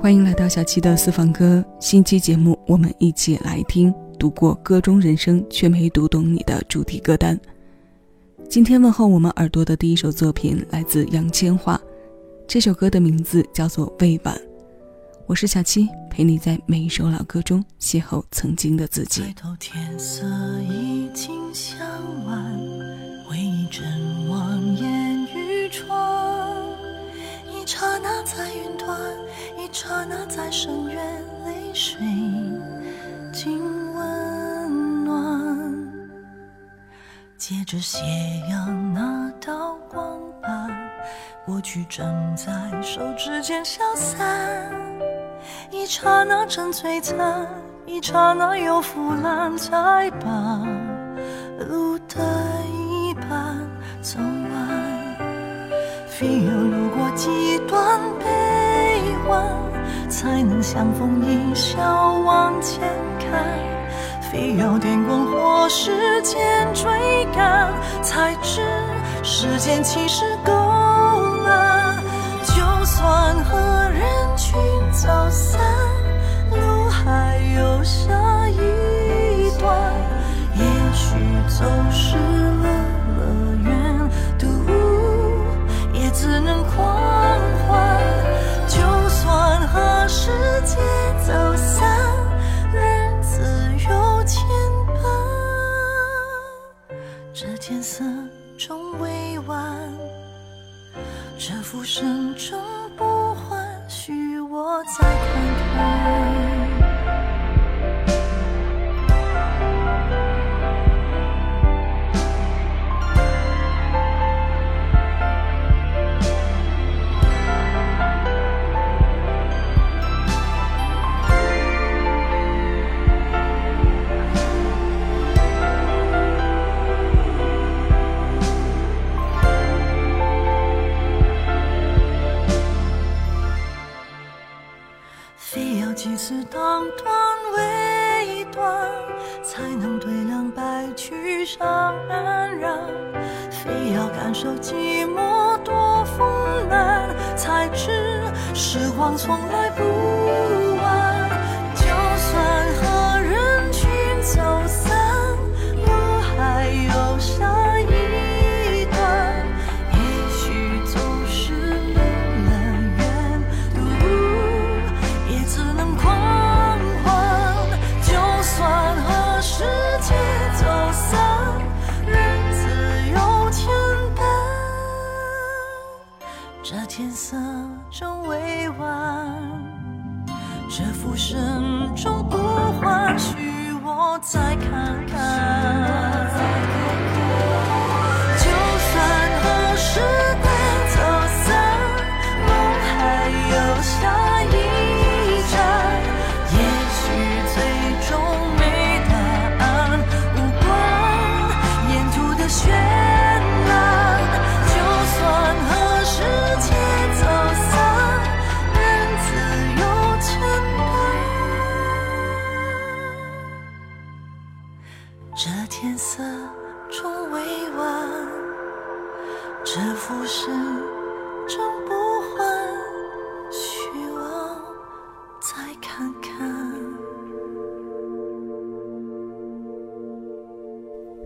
欢迎来到小七的私房歌。新期节目，我们一起来听读过歌中人生却没读懂你的主题歌单。今天问候我们耳朵的第一首作品来自杨千嬅，这首歌的名字叫做《未晚》。我是小七，陪你在每一首老歌中邂逅曾经的自己。天色已经向晚，回刹那在云端。一刹那在深渊，泪水尽温暖。借着斜阳那道光斑，过去正在手指间消散。一刹那正璀璨，一刹那又腐烂，才把路的一半走完。几段悲欢。才能相逢一笑往前看，非要电光火石间追赶，才知时间其实够慢。就算和人群走散，路还有下一从来这浮生终不换，许我再看看。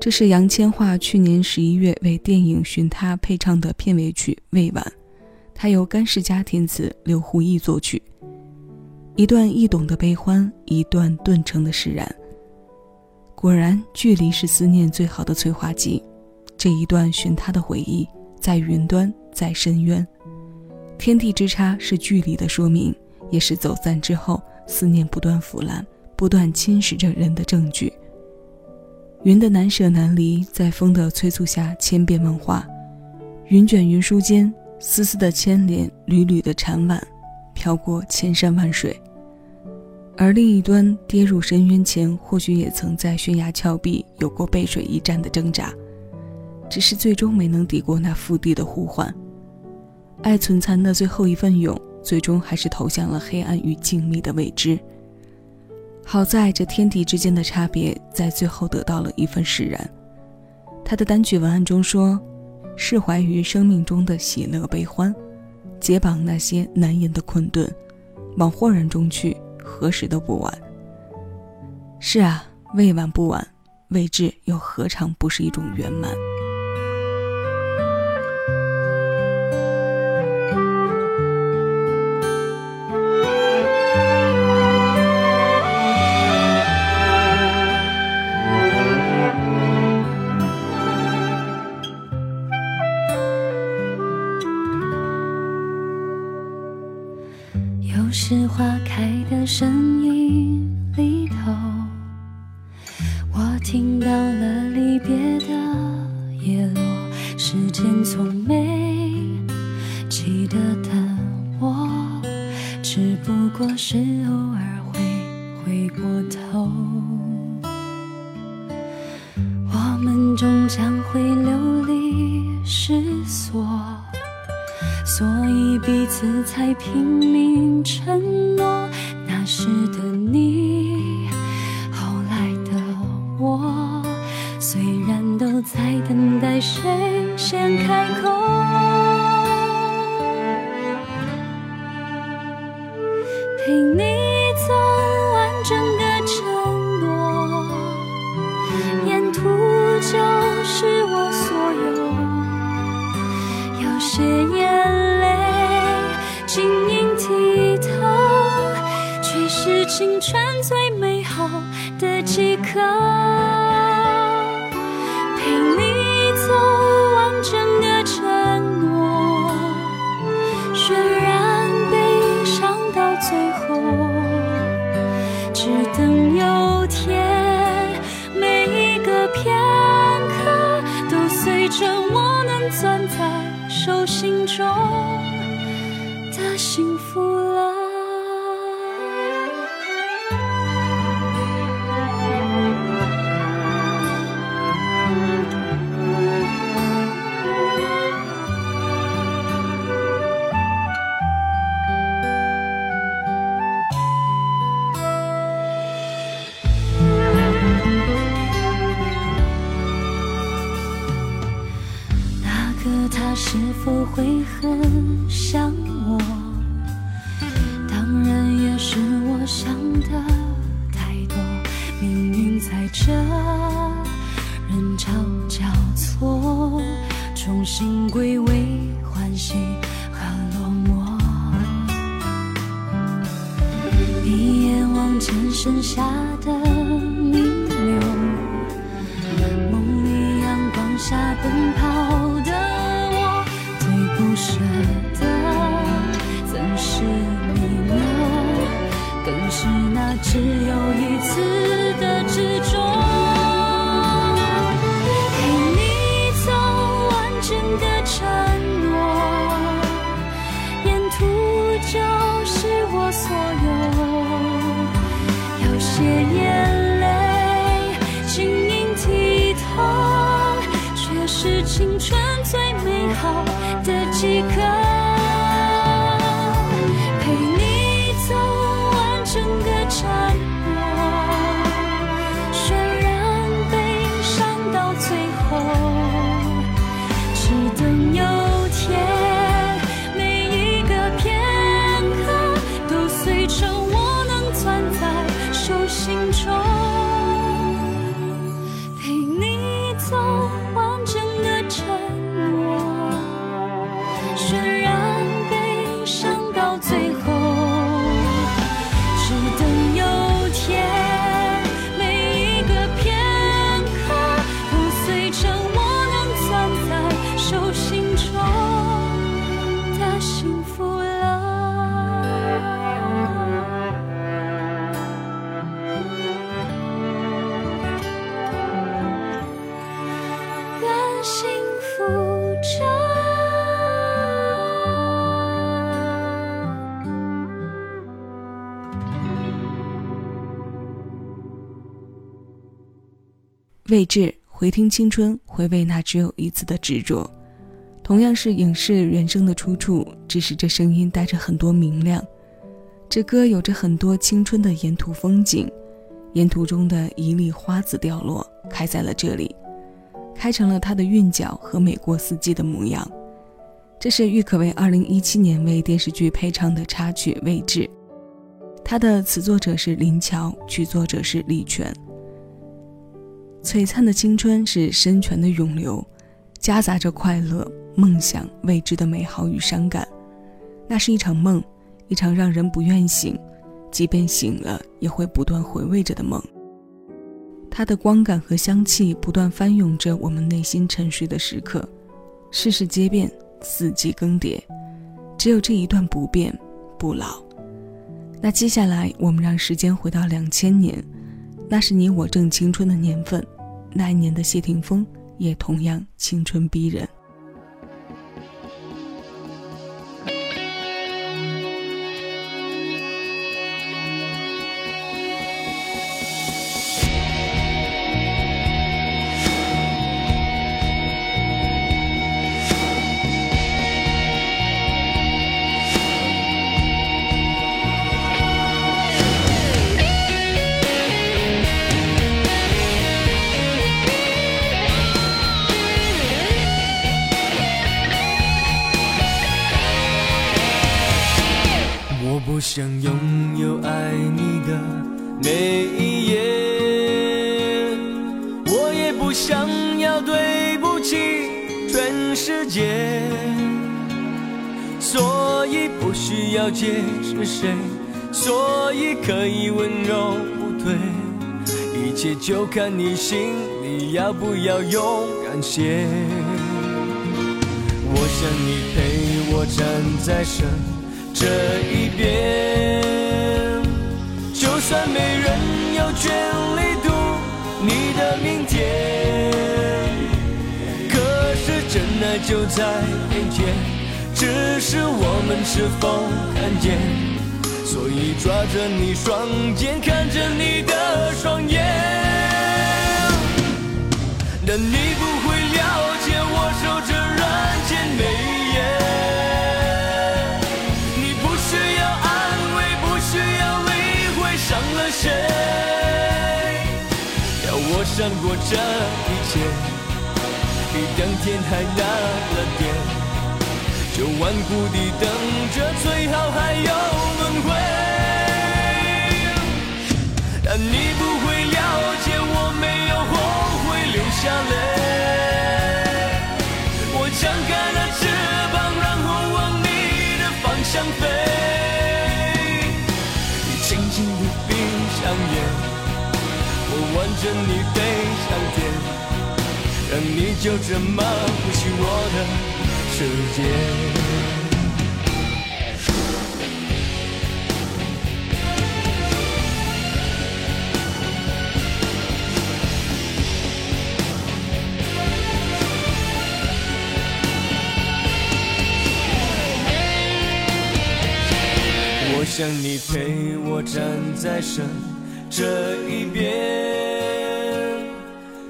这是杨千嬅去年十一月为电影《寻他》配唱的片尾曲《未晚》，它由甘世佳填词，刘胡毅作曲。一段易懂的悲欢，一段顿成的释然。果然，距离是思念最好的催化剂。这一段寻他的回忆，在云端，在深渊。天地之差是距离的说明，也是走散之后思念不断腐烂、不断侵蚀着人的证据。云的难舍难离，在风的催促下千变万化，云卷云舒间，丝丝的牵连，缕缕的缠挽，飘过千山万水。而另一端跌入深渊前，或许也曾在悬崖峭壁有过背水一战的挣扎，只是最终没能抵过那腹地的呼唤。爱存残的最后一份勇，最终还是投向了黑暗与静谧的未知。好在这天地之间的差别，在最后得到了一份释然。他的单曲文案中说：“释怀于生命中的喜乐悲欢，解绑那些难言的困顿，往豁然中去，何时都不晚。是啊，未晚不晚，未至又何尝不是一种圆满？听到了陪你幸福了。重新归位，欢喜和落寞。一眼望见剩下的弥留，梦里阳光下奔跑的我，最不舍的怎是你呢？更是那只有一次的执着，的几刻。未至，回听青春，回味那只有一次的执着。同样是影视原声的出处，只是这声音带着很多明亮。这歌有着很多青春的沿途风景，沿途中的一粒花籽掉落，开在了这里，开成了它的韵脚和每过四季的模样。这是郁可唯2017年为电视剧配唱的插曲《未至》。他的词作者是林乔，曲作者是李泉。璀璨的青春是深泉的涌流，夹杂着快乐、梦想、未知的美好与伤感。那是一场梦，一场让人不愿醒，即便醒了也会不断回味着的梦。它的光感和香气不断翻涌着我们内心沉睡的时刻，世事皆变，四季更迭，只有这一段不变不老。那接下来，我们让时间回到两千年。那是你我正青春的年份，那一年的谢霆锋也同样青春逼人。想拥有爱你的每一夜，我也不想要对不起全世界，所以不需要解释谁，所以可以温柔不退，一切就看你心里要不要勇敢些。我想你陪我站在身。这一边，就算没人有权利读你的明天，可是真爱就在眼前，只是我们是否看见？所以抓着你双肩，看着你的双眼，但你不会了解我守着谁要我。闪过这一切，比登天还难了点，就顽固地等着，最好还有轮回。着你飞上天，让你就这么呼吸我的世界。我想你陪我站在身这一边。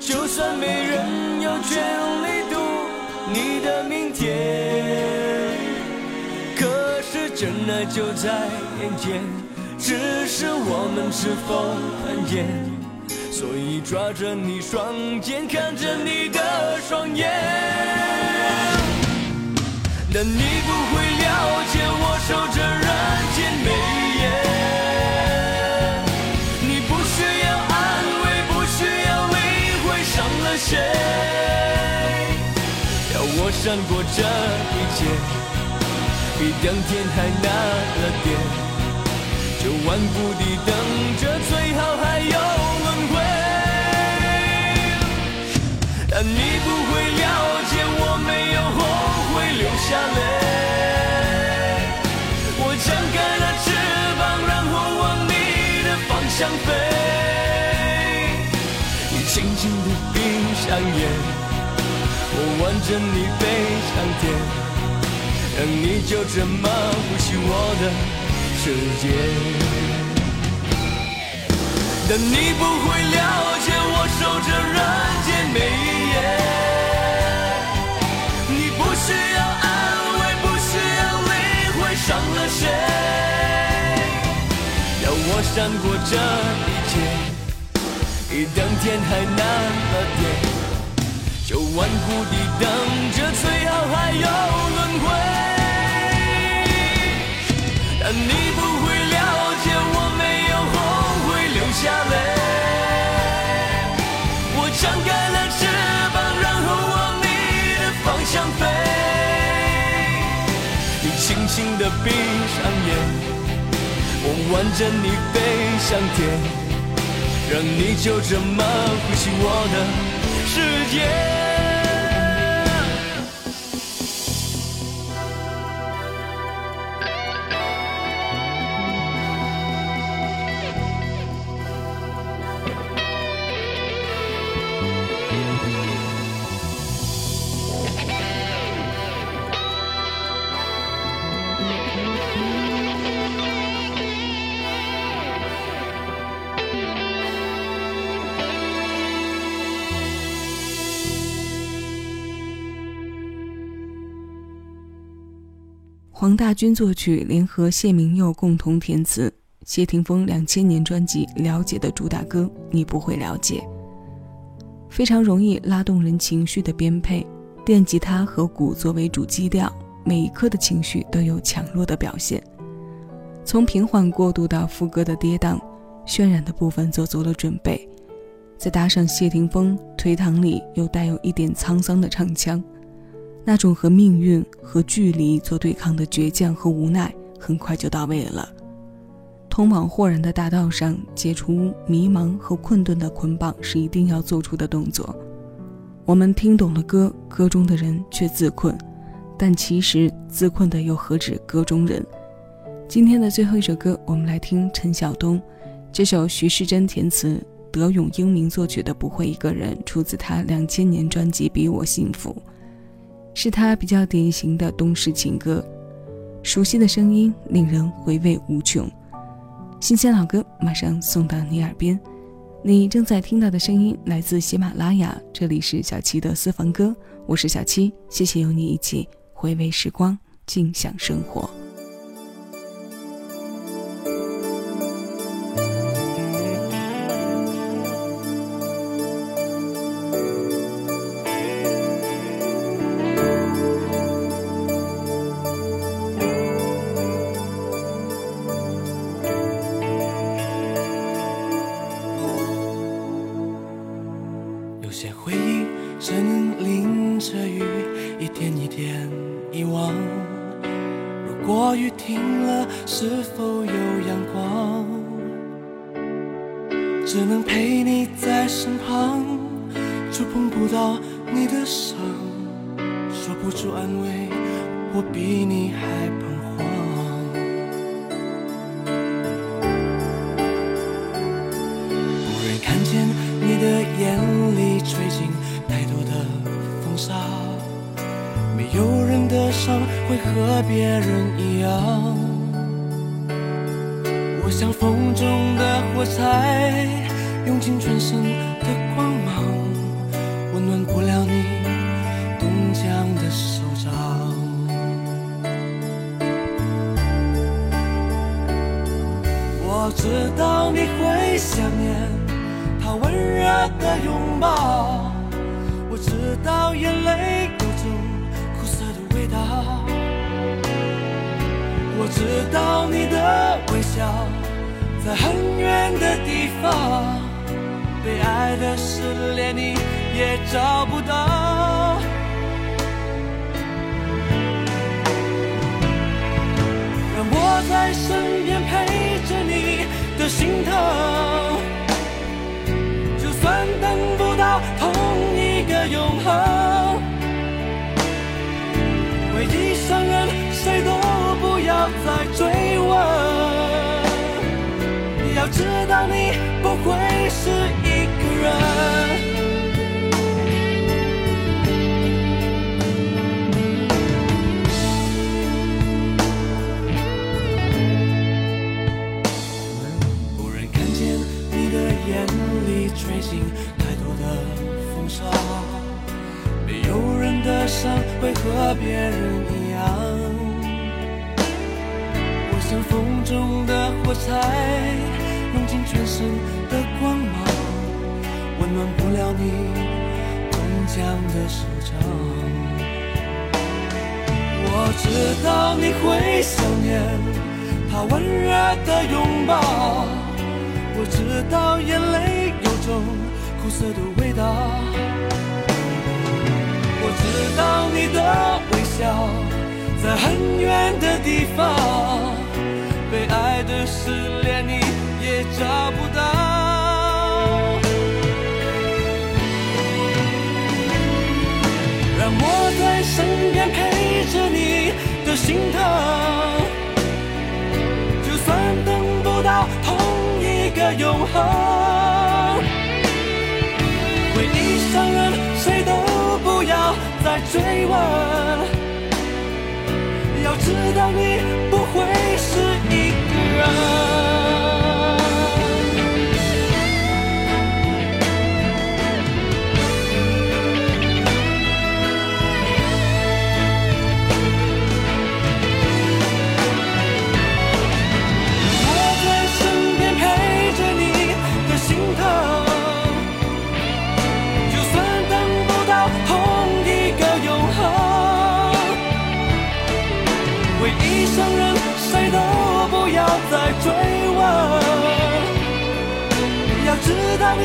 就算没人有权利读你的明天，可是真爱就在眼前，只是我们是否看见？所以抓着你双肩，看着你的双眼，但你不会了解我守着人间美要我闪过这一切？比当天还难了点，就顽固地等着，最好还有轮回。但你不会了解，我没有后悔流下泪。我张开了翅膀，然后往你的方向飞。你轻轻地闭。上眼，我挽着你飞上天，让你就这么呼吸我的世界。但你不会了解我守着人间每一夜。你不需要安慰，不需要理会伤了谁，要我闪过这一切，一等天还难了点。就万古抵挡这最好还有轮回，但你不会了解，我没有后悔流下泪。我张开了翅膀，然后往你的方向飞。你轻轻地闭上眼，我挽着你飞向天，让你就这么呼吸我的。世界。黄大军作曲，联合谢明佑共同填词。谢霆锋两千年专辑《了解》的主打歌《你不会了解》，非常容易拉动人情绪的编配，电吉他和鼓作为主基调，每一刻的情绪都有强弱的表现。从平缓过渡到副歌的跌宕，渲染的部分做足了准备，再搭上谢霆锋颓唐里又带有一点沧桑的唱腔。那种和命运和距离做对抗的倔强和无奈，很快就到位了。通往豁然的大道上，解除迷茫和困顿的捆绑是一定要做出的动作。我们听懂了歌，歌中的人却自困，但其实自困的又何止歌中人？今天的最后一首歌，我们来听陈晓东这首徐世珍填词、德永英明作曲的《不会一个人》，出自他两千年专辑《比我幸福》。是他比较典型的东式情歌，熟悉的声音令人回味无穷。新鲜老歌马上送到你耳边，你正在听到的声音来自喜马拉雅，这里是小七的私房歌，我是小七，谢谢有你一起回味时光，静享生活。触碰不到你的伤，说不出安慰，我比你还彷徨。无人看见你的眼里吹进太多的风沙，没有人的伤会和别人一样。我像风中的火柴，用尽全身的光我知道你会想念他温热的拥抱，我知道眼泪有种苦涩的味道，我知道你的微笑。在很远的地方，被爱的失恋你也找不到。让我在身边陪心疼，就算等不到同一个永恒，回忆伤人，谁都不要再追问。要知道你不会是眼里吹进太多的风沙，没有人的伤会和别人一样，我像风中的火柴。用尽全身的光芒，温暖不了你冻僵的手掌。我知道你会想念他温热的拥抱，我知道眼泪有种苦涩的味道，我知道你的微笑在很远的地方，被爱的失恋你也找不到。让我在身边陪着你的心疼，永恒，回忆伤人，谁都不要再追问。要知道，你知道，你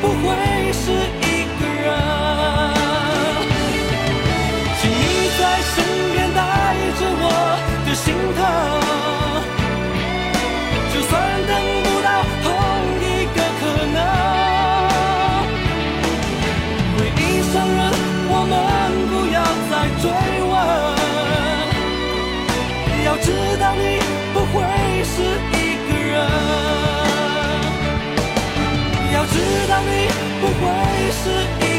不会是一个人。请你在身边带着我的心疼，就算等不到同一个可能。回忆伤人，我们不要再追问。要知道，你不会是一个人。知道，你不会是一